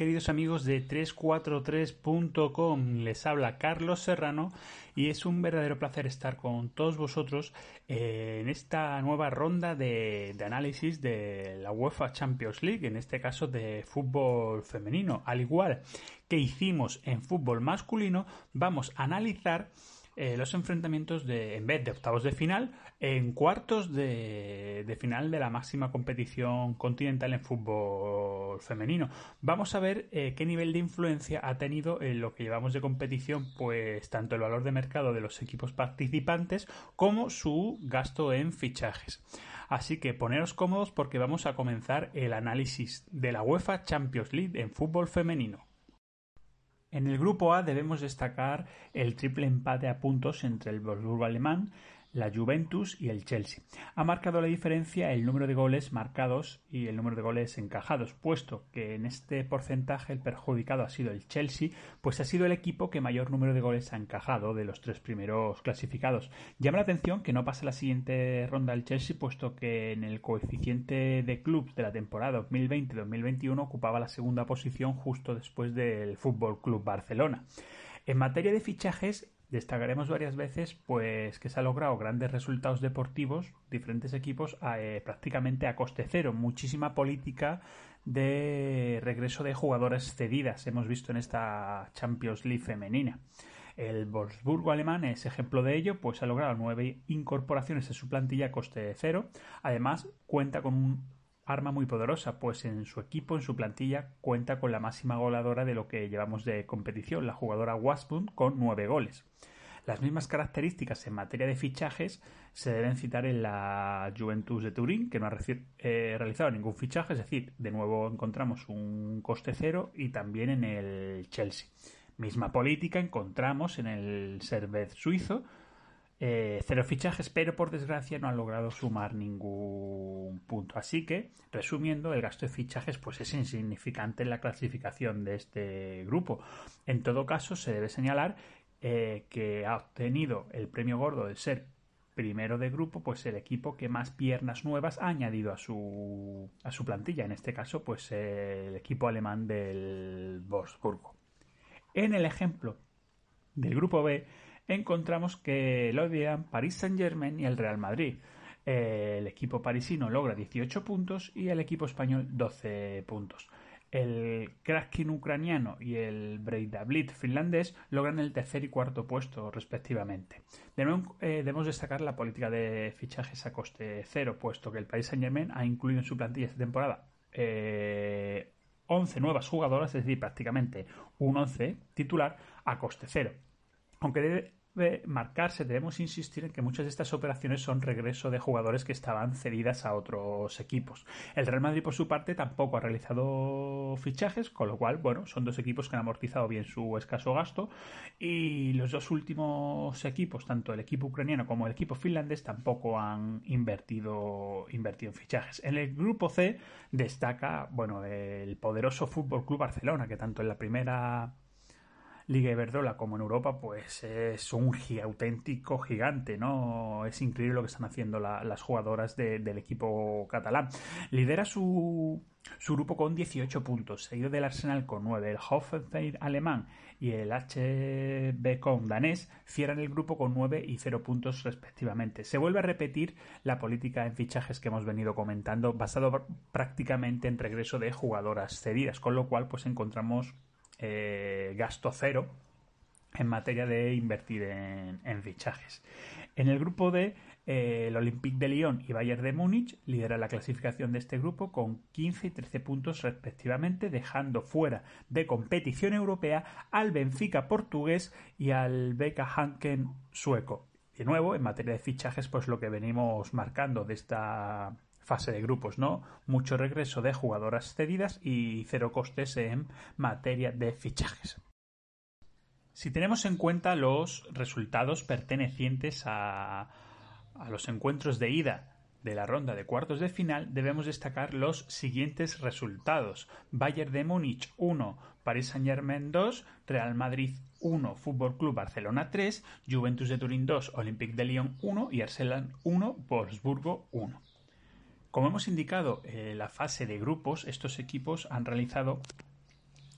queridos amigos de 343.com. Les habla Carlos Serrano y es un verdadero placer estar con todos vosotros eh, en esta nueva ronda de, análisis de la UEFA Champions League, en este caso de fútbol femenino. Al igual que hicimos en fútbol masculino, vamos a analizar eh, los enfrentamientos de, en vez de octavos de final, en cuartos de, final de la máxima competición continental en fútbol femenino. Vamos a ver eh, qué nivel de influencia ha tenido en lo que llevamos de competición, pues tanto el valor de mercado de los equipos participantes como su gasto en fichajes. Así que poneros cómodos porque vamos a comenzar el análisis de la UEFA Champions League en fútbol femenino. En el grupo A debemos destacar el triple empate a puntos entre el Wolfsburgo alemán, la Juventus y el Chelsea. Ha marcado la diferencia el número de goles marcados y el número de goles encajados, puesto que en este porcentaje el perjudicado ha sido el Chelsea, pues ha sido el equipo que mayor número de goles ha encajado de los tres primeros clasificados. Llama la atención que no pase la siguiente ronda el Chelsea, puesto que en el coeficiente de clubs de la temporada 2020-2021 ocupaba la segunda posición justo después del Fútbol Club Barcelona. En materia de fichajes, Destacaremos varias veces pues que se ha logrado grandes resultados deportivos, diferentes equipos eh, prácticamente a coste cero, muchísima política de regreso de jugadoras cedidas hemos visto en esta Champions League femenina. El Wolfsburgo alemán es ejemplo de ello, pues ha logrado nueve incorporaciones en su plantilla a coste cero. Además, cuenta con un arma muy poderosa, pues en su equipo, en su plantilla, cuenta con la máxima goleadora de lo que llevamos de competición, la jugadora Wasbund, con nueve goles. Las mismas características en materia de fichajes se deben citar en la Juventus de Turín, que no ha eh, realizado ningún fichaje, es decir, de nuevo encontramos un coste cero y también en el Chelsea. Misma política encontramos en el Servet suizo, eh, cero fichajes, pero por desgracia no han logrado sumar ningún punto. Así que, resumiendo, el gasto de fichajes pues es insignificante en la clasificación de este grupo. En todo caso, se debe señalar eh, que ha obtenido el premio gordo de ser primero de grupo, pues el equipo que más piernas nuevas ha añadido a su, a su plantilla. En este caso, pues el equipo alemán del Wolfsburgo. En el ejemplo del grupo B, encontramos que lo odian Paris Saint-Germain y el Real Madrid. El equipo parisino logra 18 puntos y el equipo español 12 puntos. El Kraken ucraniano y el Breidablit finlandés logran el tercer y cuarto puesto respectivamente. Eh, debemos destacar la política de fichajes a coste cero, puesto que el Paris Saint Germain ha incluido en su plantilla esta temporada eh, 11 nuevas jugadoras, es decir, prácticamente un 11 titular a coste cero. Aunque debe marcarse, debemos insistir en que muchas de estas operaciones son regreso de jugadores que estaban cedidas a otros equipos. El Real Madrid, por su parte, tampoco ha realizado fichajes, con lo cual, bueno, son dos equipos que han amortizado bien su escaso gasto. Y los dos últimos equipos, tanto el equipo ucraniano como el equipo finlandés, tampoco han invertido, invertido en fichajes. En el grupo C destaca, bueno, el poderoso Fútbol Club Barcelona, que tanto en la primera Liga Iberdrola como en Europa, pues es un auténtico gigante, ¿no? Es increíble lo que están haciendo las jugadoras del equipo catalán. Lidera su, grupo con 18 puntos, seguido del Arsenal con 9. El Hoffenheim alemán y el HB danés cierran el grupo con 9 y 0 puntos respectivamente. Se vuelve a repetir la política en fichajes que hemos venido comentando, basado prácticamente en regreso de jugadoras cedidas, con lo cual pues encontramos eh, gasto cero en materia de invertir en, fichajes. En el grupo D, eh, el Olympique de Lyon y Bayern de Múnich lideran la clasificación de este grupo con 15 y 13 puntos respectivamente, dejando fuera de competición europea al Benfica portugués y al Beca Hanken sueco. De nuevo, en materia de fichajes, pues lo que venimos marcando de esta fase de grupos, ¿no? Mucho regreso de jugadoras cedidas y cero costes en materia de fichajes. Si tenemos en cuenta los resultados pertenecientes a, a los encuentros de ida de la ronda de cuartos de final debemos destacar los siguientes resultados. Bayern de Múnich 1, Paris Saint-Germain 2, Real Madrid 1, Fútbol Club Barcelona 3, Juventus de Turín 2, Olympique de Lyon 1 y Arsenal 1, Wolfsburgo 1. Como hemos indicado en la fase de grupos, estos equipos han realizado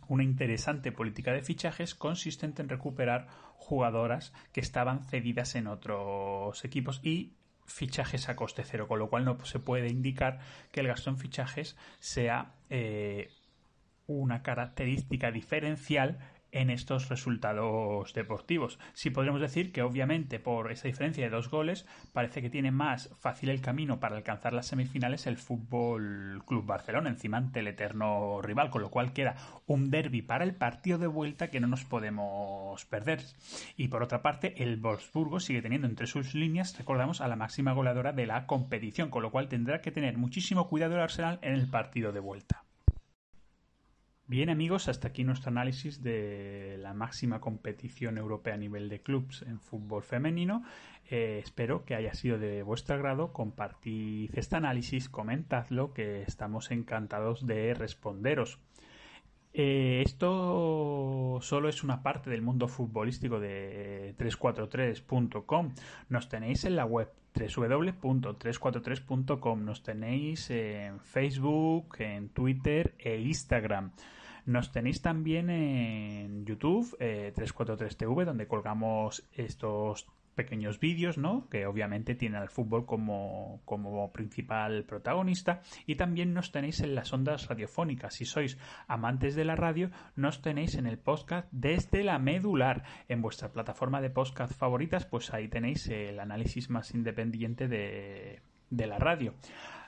una interesante política de fichajes consistente en recuperar jugadoras que estaban cedidas en otros equipos y fichajes a coste cero, con lo cual no se puede indicar que el gasto en fichajes sea eh, una característica diferencial en estos resultados deportivos. Sí podremos decir que obviamente por esa diferencia de dos goles parece que tiene más fácil el camino para alcanzar las semifinales el Fútbol Club Barcelona encima ante el eterno rival, con lo cual queda un derby para el partido de vuelta que no nos podemos perder. Y por otra parte, el Wolfsburgo sigue teniendo entre sus líneas, recordamos, a la máxima goleadora de la competición, con lo cual tendrá que tener muchísimo cuidado el Arsenal en el partido de vuelta. Bien amigos, hasta aquí nuestro análisis de la máxima competición europea a nivel de clubs en fútbol femenino. Eh, espero que haya sido de vuestro agrado. Compartid este análisis, comentadlo, que estamos encantados de responderos. Eh, esto solo es una parte del mundo futbolístico de 343.com. Nos tenéis en la web www.343.com. Nos tenéis en Facebook, en Twitter e Instagram. Nos tenéis también en YouTube, 343TV, eh, donde colgamos estos pequeños vídeos, ¿no? Que obviamente tienen al fútbol como, como principal protagonista. Y también nos tenéis en las ondas radiofónicas. Si sois amantes de la radio, nos tenéis en el podcast desde la medular. En vuestra plataforma de podcast favoritas, pues ahí tenéis el análisis más independiente de, de la radio.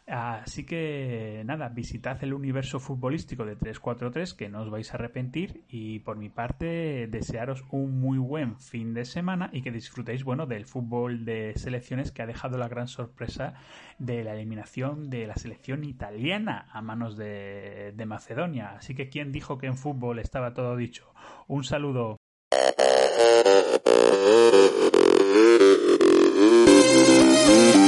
Así que nada, visitad el universo futbolístico de 343 que no os vais a arrepentir y por mi parte desearos un muy buen fin de semana y que disfrutéis bueno del fútbol de selecciones que ha dejado la gran sorpresa de la eliminación de la selección italiana a manos de, Macedonia. Así que quien dijo que en fútbol estaba todo dicho. Un saludo.